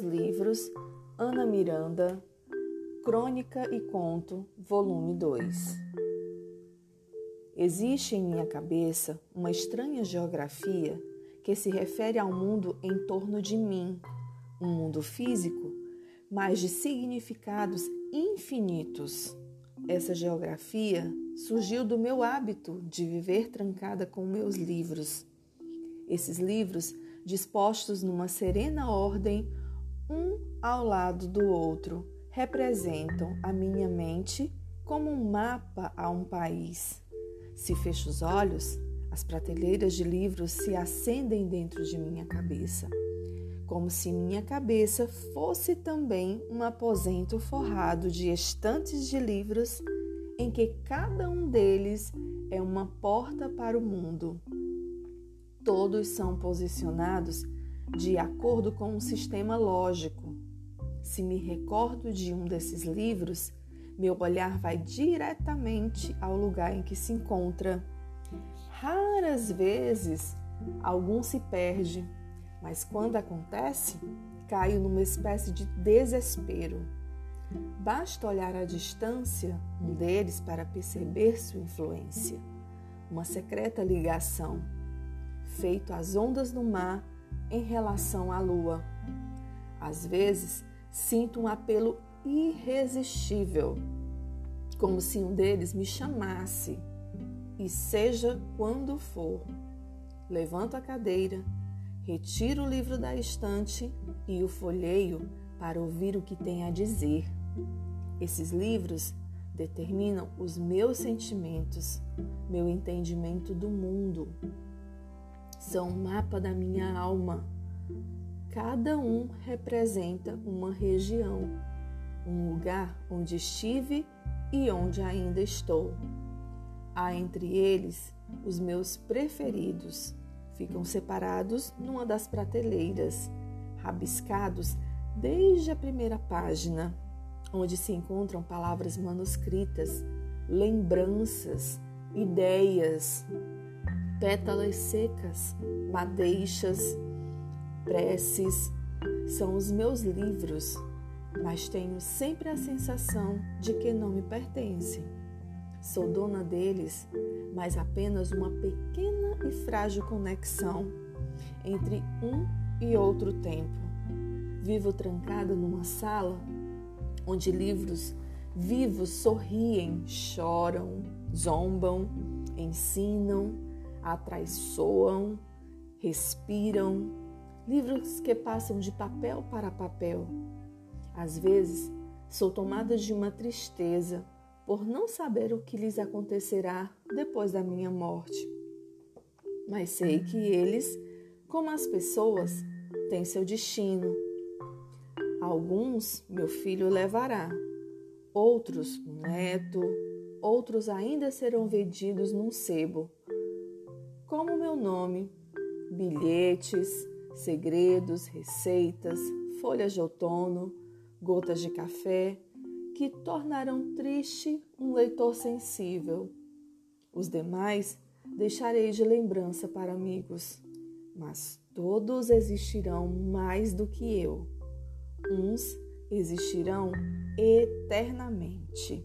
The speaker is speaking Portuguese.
livros Ana Miranda, Crônica e Conto, volume 2. Existe em minha cabeça uma estranha geografia que se refere ao mundo em torno de mim, um mundo físico, mas de significados infinitos. Essa geografia surgiu do meu hábito de viver trancada com meus livros. Esses livros dispostos numa serena ordem, um ao lado do outro, representam a minha mente como um mapa a um país. Se fecho os olhos, as prateleiras de livros se acendem dentro de minha cabeça, como se minha cabeça fosse também um aposento forrado de estantes de livros em que cada um deles é uma porta para o mundo. Todos são posicionados de acordo com um sistema lógico. Se me recordo de um desses livros, meu olhar vai diretamente ao lugar em que se encontra. Raras vezes algum se perde, mas quando acontece, caio numa espécie de desespero. Basta olhar à distância um deles para perceber sua influência, uma secreta ligação feito às ondas do mar em relação à lua. Às vezes, sinto um apelo irresistível, como se um deles me chamasse, e seja quando for. Levanto a cadeira, retiro o livro da estante e o folheio para ouvir o que tem a dizer. Esses livros determinam os meus sentimentos, meu entendimento do mundo, são um mapa da minha alma. Cada um representa uma região, um lugar onde estive e onde ainda estou. Há entre eles os meus preferidos. Ficam separados numa das prateleiras, rabiscados desde a primeira página, onde se encontram palavras manuscritas, lembranças, ideias, pétalas secas, madeixas, preces, são os meus livros, mas tenho sempre a sensação de que não me pertencem. Sou dona deles, mas apenas uma pequena e frágil conexão entre um e outro tempo. Vivo trancada numa sala onde livros vivos sorriem, choram, zombam, ensinam, atraiçoam, respiram, livros que passam de papel para papel. Às vezes, sou tomada de uma tristeza por não saber o que lhes acontecerá depois da minha morte. Mas sei que eles, como as pessoas, têm seu destino. Alguns meu filho levará, outros um neto, outros ainda serão vendidos num sebo como meu nome, bilhetes, segredos, receitas, folhas de outono, gotas de café, que tornarão triste um leitor sensível. Os demais deixarei de lembrança para amigos, mas todos existirão mais do que eu. Uns existirão eternamente.